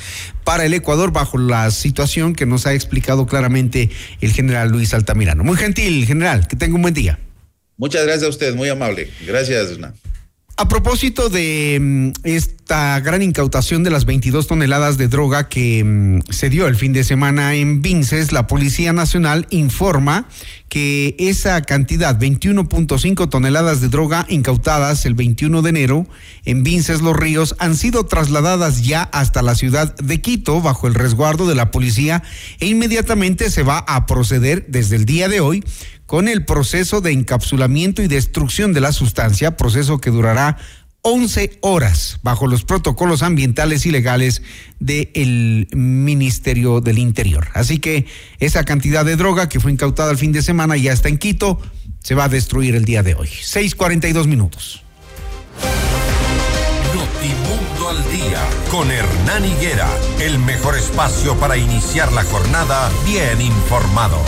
para el Ecuador bajo la situación que nos ha explicado claramente el general Luis Altamirano. Muy gentil, general, que tenga un buen día.
Muchas gracias a usted, muy amable. Gracias, Hernán.
A propósito de mm, esta gran incautación de las 22 toneladas de droga que mm, se dio el fin de semana en Vinces, la Policía Nacional informa que esa cantidad, 21.5 toneladas de droga incautadas el 21 de enero en Vinces Los Ríos, han sido trasladadas ya hasta la ciudad de Quito bajo el resguardo de la policía e inmediatamente se va a proceder desde el día de hoy con el proceso de encapsulamiento y destrucción de la sustancia, proceso que durará 11 horas bajo los protocolos ambientales y legales del Ministerio del Interior. Así que esa cantidad de droga que fue incautada el fin de semana ya está en Quito, se va a destruir el día de hoy. 6:42 minutos.
Notimundo al día con Hernán Higuera, el mejor espacio para iniciar la jornada bien informados.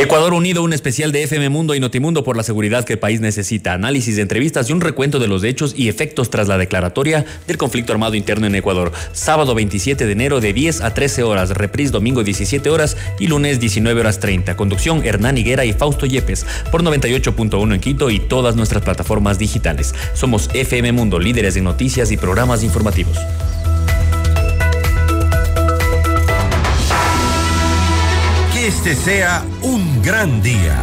Ecuador Unido, un especial de FM Mundo y Notimundo por la seguridad que el país necesita, análisis de entrevistas y un recuento de los hechos y efectos tras la declaratoria del conflicto armado interno en Ecuador. Sábado 27 de enero de 10 a 13 horas, reprise domingo 17 horas y lunes 19 horas 30. Conducción Hernán Higuera y Fausto Yepes por 98.1 en Quito y todas nuestras plataformas digitales. Somos FM Mundo, líderes en noticias y programas informativos.
este sea un gran día.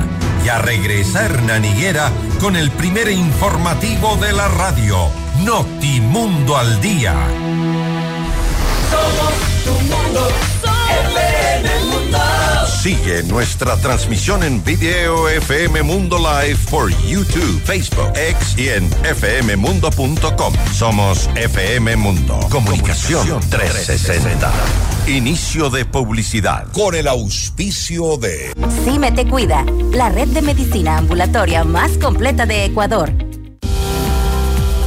Ya regresa Hernán Higuera con el primer informativo de la radio, Notimundo al Día.
Somos tu mundo, Mundo.
Sigue nuestra transmisión en video FM Mundo Live por YouTube, Facebook, X y en fmmundo.com. Somos FM Mundo. Comunicación 360. Inicio de publicidad.
Con el auspicio de
CIME Te Cuida, la red de medicina ambulatoria más completa de Ecuador.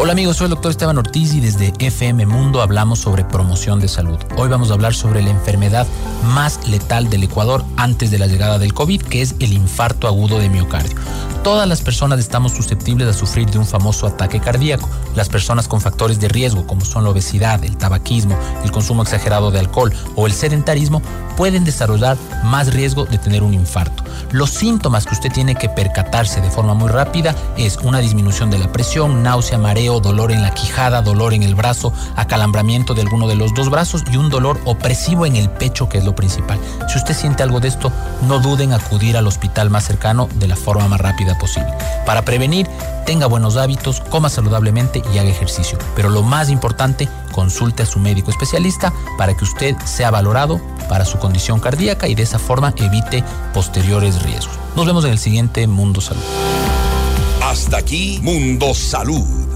Hola amigos, soy el doctor Esteban Ortiz y desde FM Mundo hablamos sobre promoción de salud. Hoy vamos a hablar sobre la enfermedad más letal del Ecuador antes de la llegada del COVID, que es el infarto agudo de miocardio. Todas las personas estamos susceptibles a sufrir de un famoso ataque cardíaco. Las personas con factores de riesgo, como son la obesidad, el tabaquismo, el consumo exagerado de alcohol o el sedentarismo, pueden desarrollar más riesgo de tener un infarto. Los síntomas que usted tiene que percatarse de forma muy rápida es una disminución de la presión, náusea, mareo, dolor en la quijada, dolor en el brazo, acalambramiento de alguno de los dos brazos y un dolor opresivo en el pecho, que es lo principal. Si usted siente algo de esto, no duden en acudir al hospital más cercano de la forma más rápida posible. Para prevenir, tenga buenos hábitos, coma saludablemente y haga ejercicio. Pero lo más importante, consulte a su médico especialista para que usted sea valorado para su condición cardíaca y de esa forma evite posteriores riesgos. Nos vemos en el siguiente Mundo Salud.
Hasta aquí Mundo Salud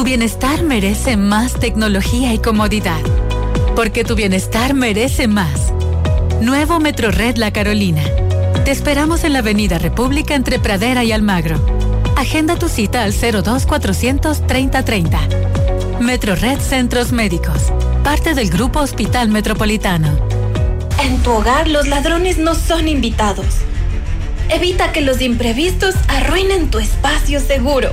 Tu bienestar merece más tecnología y comodidad. Porque tu bienestar merece más. Nuevo Metrored La Carolina. Te esperamos en la Avenida República entre Pradera y Almagro. Agenda tu cita al 02 400 3030. Metrored Centros Médicos. Parte del Grupo Hospital Metropolitano.
En tu hogar los ladrones no son invitados. Evita que los imprevistos arruinen tu espacio seguro.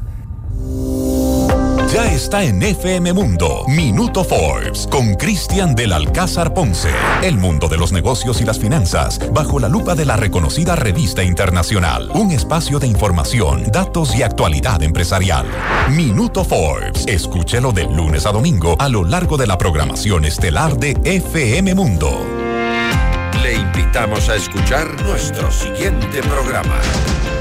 Ya está en FM Mundo, Minuto Forbes, con Cristian del Alcázar Ponce. El mundo de los negocios y las finanzas, bajo la lupa de la reconocida revista internacional. Un espacio de información, datos y actualidad empresarial. Minuto Forbes, escúchelo de lunes a domingo a lo largo de la programación estelar de FM Mundo.
Le invitamos a escuchar nuestro siguiente programa.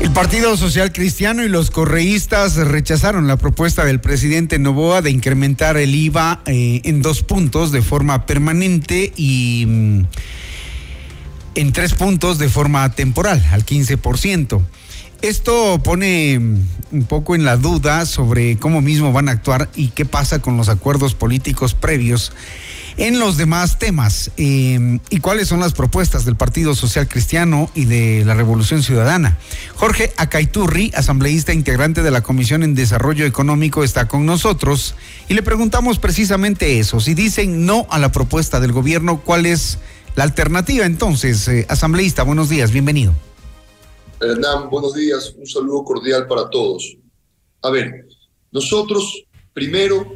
El Partido Social Cristiano y los correístas rechazaron la propuesta del presidente Novoa de incrementar el IVA eh, en dos puntos de forma permanente y mm, en tres puntos de forma temporal, al 15%. Esto pone mm, un poco en la duda sobre cómo mismo van a actuar y qué pasa con los acuerdos políticos previos en los demás temas eh, y cuáles son las propuestas del Partido Social Cristiano y de la Revolución Ciudadana. Jorge Acaiturri, asambleísta integrante de la Comisión en Desarrollo Económico, está con nosotros y le preguntamos precisamente eso. Si dicen no a la propuesta del gobierno, ¿cuál es la alternativa entonces? Eh, asambleísta, buenos días, bienvenido.
Hernán, buenos días, un saludo cordial para todos. A ver, nosotros primero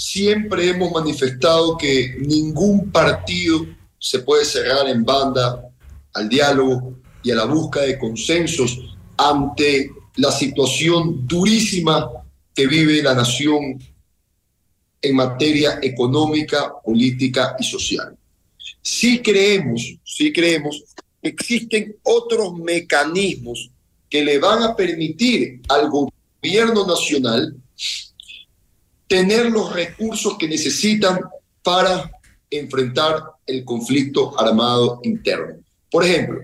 siempre hemos manifestado que ningún partido se puede cerrar en banda al diálogo y a la búsqueda de consensos ante la situación durísima que vive la nación en materia económica, política y social. Sí creemos, sí creemos que existen otros mecanismos que le van a permitir al gobierno nacional tener los recursos que necesitan para enfrentar el conflicto armado interno. Por ejemplo,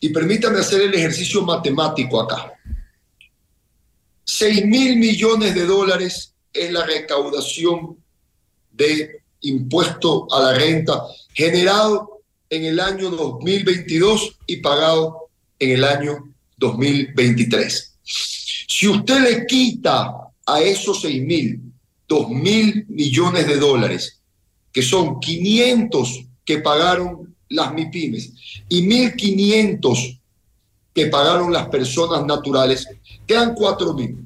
y permítame hacer el ejercicio matemático acá. 6 mil millones de dólares es la recaudación de impuesto a la renta generado en el año 2022 y pagado en el año 2023. Si usted le quita a esos 6 mil, 2 mil millones de dólares, que son 500 que pagaron las MIPIMES y 1.500 que pagaron las personas naturales, quedan 4 mil.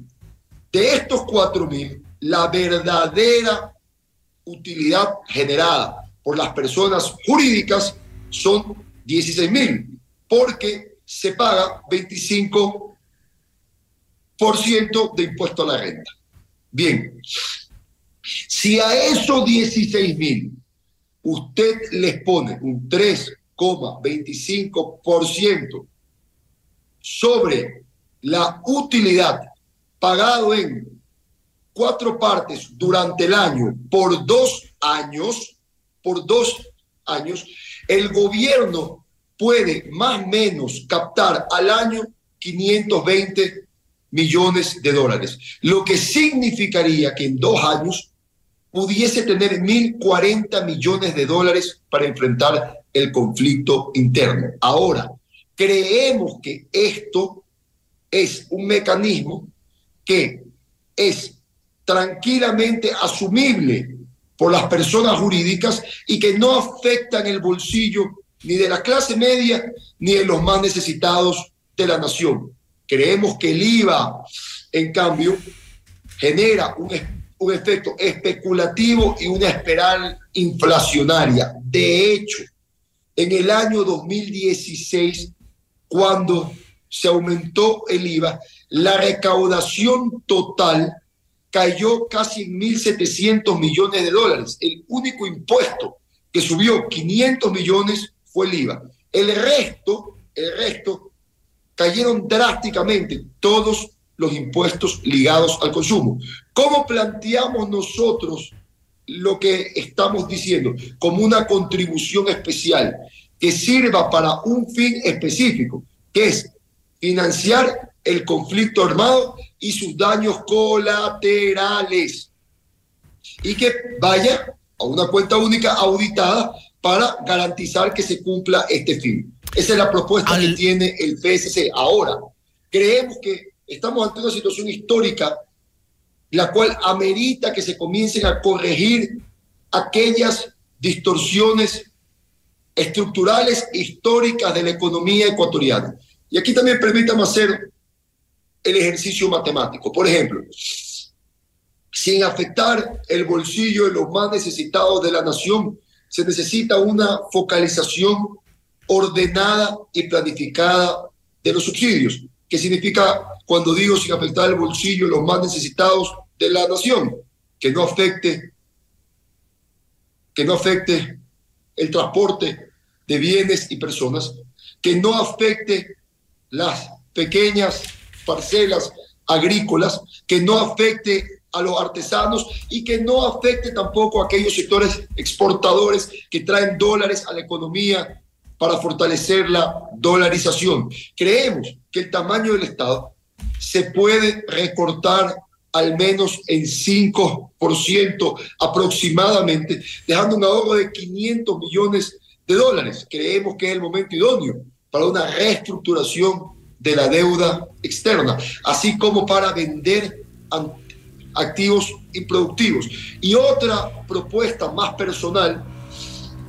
De estos 4 mil, la verdadera utilidad generada por las personas jurídicas son 16 mil, porque se paga 25 de impuesto a la renta. Bien, si a esos 16 mil usted les pone un 3,25% sobre la utilidad pagado en cuatro partes durante el año por dos años, por dos años, el gobierno puede más o menos captar al año 520 millones de dólares, lo que significaría que en dos años pudiese tener 1.040 millones de dólares para enfrentar el conflicto interno. Ahora, creemos que esto es un mecanismo que es tranquilamente asumible por las personas jurídicas y que no afectan el bolsillo ni de la clase media ni de los más necesitados de la nación. Creemos que el IVA, en cambio, genera un, un efecto especulativo y una espiral inflacionaria. De hecho, en el año 2016, cuando se aumentó el IVA, la recaudación total cayó casi en 1.700 millones de dólares. El único impuesto que subió 500 millones fue el IVA. El resto, el resto cayeron drásticamente todos los impuestos ligados al consumo. ¿Cómo planteamos nosotros lo que estamos diciendo? Como una contribución especial que sirva para un fin específico, que es financiar el conflicto armado y sus daños colaterales. Y que vaya a una cuenta única auditada para garantizar que se cumpla este fin. Esa es la propuesta que tiene el PSC. Ahora, creemos que estamos ante una situación histórica la cual amerita que se comiencen a corregir aquellas distorsiones estructurales históricas de la economía ecuatoriana. Y aquí también permítame hacer el ejercicio matemático. Por ejemplo, sin afectar el bolsillo de los más necesitados de la nación, se necesita una focalización ordenada y planificada de los subsidios. ¿Qué significa cuando digo sin afectar el bolsillo de los más necesitados de la nación? Que no afecte, que no afecte el transporte de bienes y personas, que no afecte las pequeñas parcelas agrícolas, que no afecte a los artesanos y que no afecte tampoco a aquellos sectores exportadores que traen dólares a la economía para fortalecer la dolarización. Creemos que el tamaño del Estado se puede recortar al menos en 5% aproximadamente, dejando un ahorro de 500 millones de dólares. Creemos que es el momento idóneo para una reestructuración de la deuda externa, así como para vender activos improductivos. Y otra propuesta más personal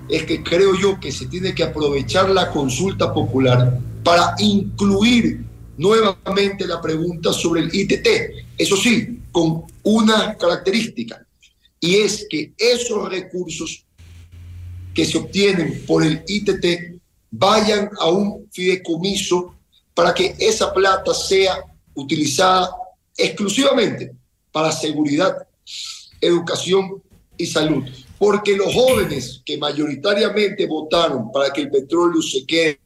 es que creo yo que se tiene que aprovechar la consulta popular para incluir nuevamente la pregunta sobre el ITT. Eso sí, con una característica, y es que esos recursos que se obtienen por el ITT vayan a un fideicomiso para que esa plata sea utilizada exclusivamente para seguridad, educación y salud. Porque los jóvenes que mayoritariamente votaron para que el petróleo se quede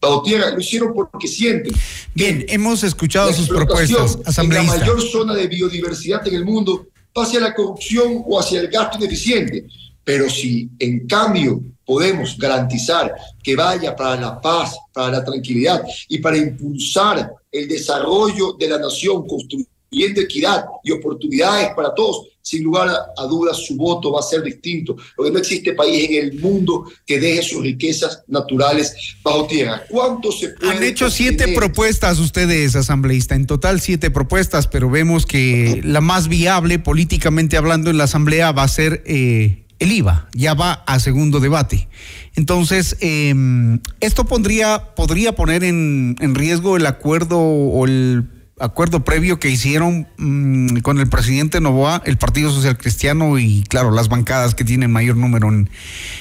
bajo tierra, lo hicieron porque sienten.
Bien, hemos escuchado sus propuestas,
asambleísta. En la mayor zona de biodiversidad en el mundo va hacia la corrupción o hacia el gasto ineficiente. Pero si en cambio podemos garantizar que vaya para la paz, para la tranquilidad y para impulsar el desarrollo de la nación, construyendo equidad y oportunidades para todos, sin lugar a, dudas su voto va a ser distinto, porque no existe país en el mundo que deje sus riquezas naturales bajo tierra. ¿Cuánto se puede
Han hecho siete propuestas ustedes, asambleísta, en total siete propuestas, pero vemos que la más viable políticamente hablando en la asamblea va a ser eh, el IVA, ya va a segundo debate. Entonces, em, esto pondría, podría poner en, riesgo el acuerdo o el acuerdo previo que hicieron mm, con el presidente Novoa, el Partido Social Cristiano y, claro, las bancadas que tienen mayor número en,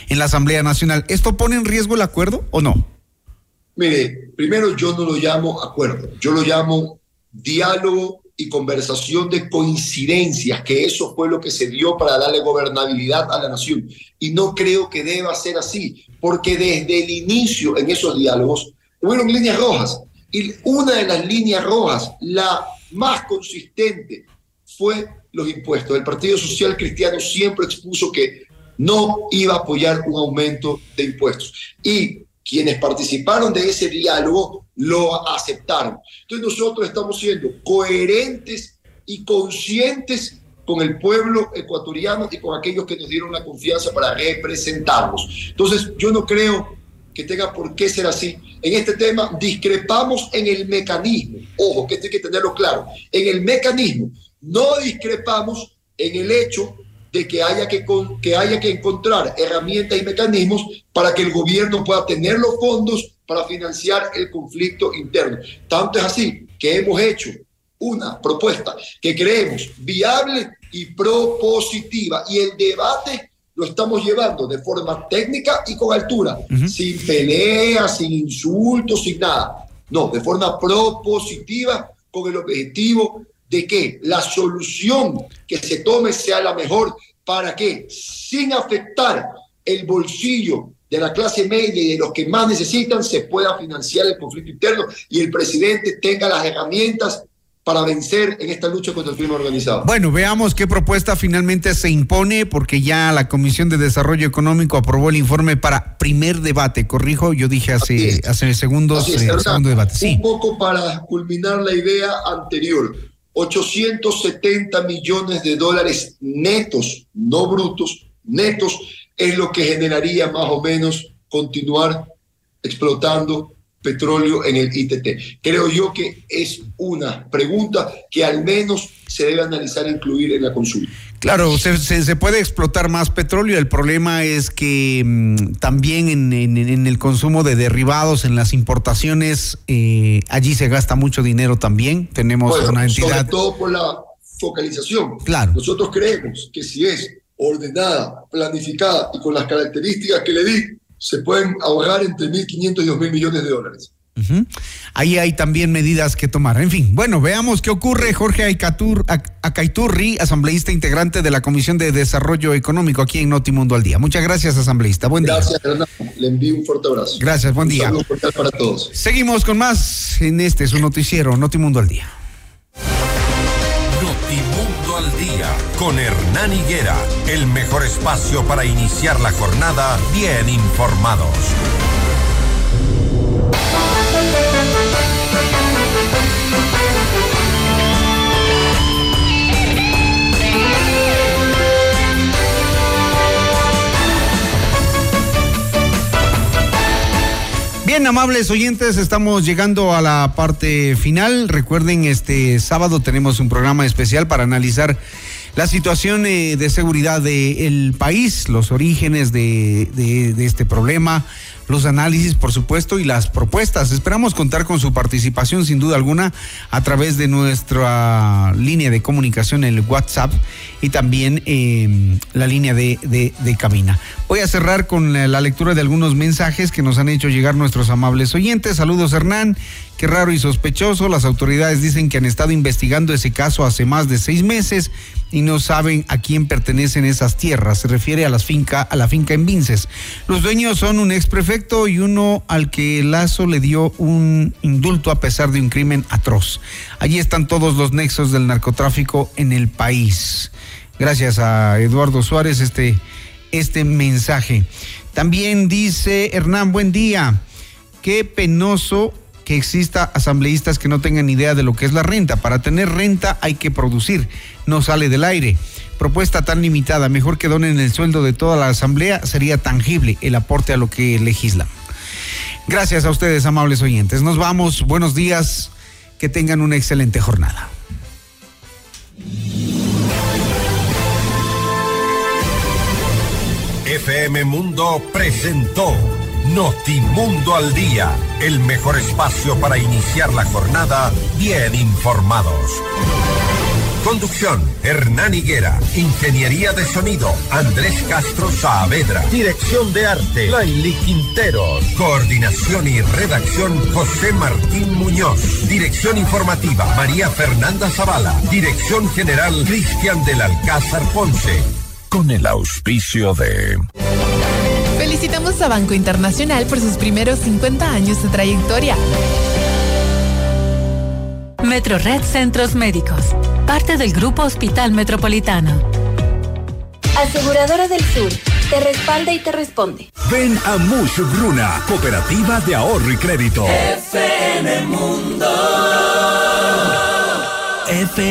en la Asamblea Nacional. ¿Esto pone en riesgo el acuerdo o no?
Mire, primero yo no lo llamo acuerdo, yo lo llamo diálogo y conversación de coincidencias, que eso fue lo que se dio para darle gobernabilidad a la nación. Y no creo que deba ser así, porque desde el inicio en esos diálogos hubieron líneas rojas. Y una de las líneas rojas, la más consistente, fue los impuestos. El Partido Social Cristiano siempre expuso que no iba a apoyar un aumento de impuestos. Y quienes participaron de ese diálogo lo aceptaron. Entonces nosotros estamos siendo coherentes y conscientes con el pueblo ecuatoriano y con aquellos que nos dieron la confianza para representarlos. Entonces yo no creo que tenga por qué ser así. En este tema discrepamos en el mecanismo. Ojo, que esto hay que tenerlo claro. En el mecanismo. No discrepamos en el hecho de que haya que, que haya que encontrar herramientas y mecanismos para que el gobierno pueda tener los fondos para financiar el conflicto interno. Tanto es así que hemos hecho una propuesta que creemos viable y propositiva y el debate lo estamos llevando de forma técnica y con altura, sin peleas, sin insultos, sin nada. No, de forma propositiva con el objetivo de que la solución que se tome sea la mejor. Para que, sin afectar el bolsillo de la clase media y de los que más necesitan, se pueda financiar el conflicto interno y el presidente tenga las herramientas para vencer en esta lucha contra el crimen organizado.
Bueno, veamos qué propuesta finalmente se impone, porque ya la Comisión de Desarrollo Económico aprobó el informe para primer debate. Corrijo, yo dije hace, hace segundos, eh, segundo debate. Sí.
Un poco para culminar la idea anterior. 870 millones de dólares netos, no brutos, netos, es lo que generaría más o menos continuar explotando petróleo en el ITT. Creo yo que es una pregunta que al menos se debe analizar e incluir en la consulta.
Claro, se, se, se, puede explotar más petróleo. El problema es que mmm, también en, en, en, el consumo de derivados, en las importaciones, eh, allí se gasta mucho dinero también. Tenemos
bueno,
una entidad.
Sobre todo por la focalización.
Claro.
Nosotros creemos que si es ordenada, planificada y con las características que le di, se pueden ahorrar entre 1.500 y 2.000 millones de dólares.
Uh -huh. Ahí hay también medidas que tomar. En fin, bueno, veamos qué ocurre. Jorge Aicatur, Acaiturri, asambleísta integrante de la Comisión de Desarrollo Económico aquí en Notimundo al Día. Muchas gracias, asambleísta. Buen
gracias,
día.
Gracias, Le envío un fuerte abrazo.
Gracias, buen
un
día.
Un saludo para todos.
Seguimos con más en este, su noticiero, Notimundo al Día.
Notimundo al Día, con Hernán Higuera, el mejor espacio para iniciar la jornada bien informados.
Bien, amables oyentes, estamos llegando a la parte final. Recuerden, este sábado tenemos un programa especial para analizar la situación eh, de seguridad del país, los orígenes de, este problema, los análisis, por supuesto, y las propuestas. Esperamos contar con su participación, sin duda alguna, a través de nuestra línea de comunicación, el WhatsApp, y también eh, la línea de, de, cabina. Voy a cerrar con la, la, lectura de algunos mensajes que nos han hecho llegar nuestros amables oyentes. Saludos, Hernán. Qué raro y sospechoso. Las autoridades dicen que han estado investigando ese caso hace más de seis meses y no saben a quién pertenecen esas tierras. Se refiere a las finca, a la finca en Vinces. Los dueños son un ex prefecto y uno al que Lazo le dio un indulto a pesar de un crimen atroz. Allí están todos los nexos del narcotráfico en el país. Gracias a Eduardo Suárez este, este mensaje. También dice Hernán, buen día. Qué penoso que exista asambleístas que no tengan idea de lo que es la renta. Para tener renta hay que producir, no sale del aire. Propuesta tan limitada, mejor que donen el sueldo de toda la asamblea, sería tangible el aporte a lo que legislan. Gracias a ustedes, amables oyentes. Nos vamos, buenos días, que tengan una excelente jornada.
FM Mundo presentó Notimundo al Día, el mejor espacio para iniciar la jornada bien informados. Conducción, Hernán Higuera. Ingeniería de sonido, Andrés Castro Saavedra. Dirección de arte, Laili Quinteros. Coordinación y redacción, José Martín Muñoz. Dirección informativa, María Fernanda Zavala. Dirección general, Cristian del Alcázar Ponce. Con el auspicio de...
Felicitamos a Banco Internacional por sus primeros 50 años de trayectoria.
Metro Red Centros Médicos, parte del Grupo Hospital Metropolitano.
Aseguradora del Sur, te respalda y te responde.
Ven a Mush Bruna, Cooperativa de Ahorro y Crédito.
FM Mundo.
F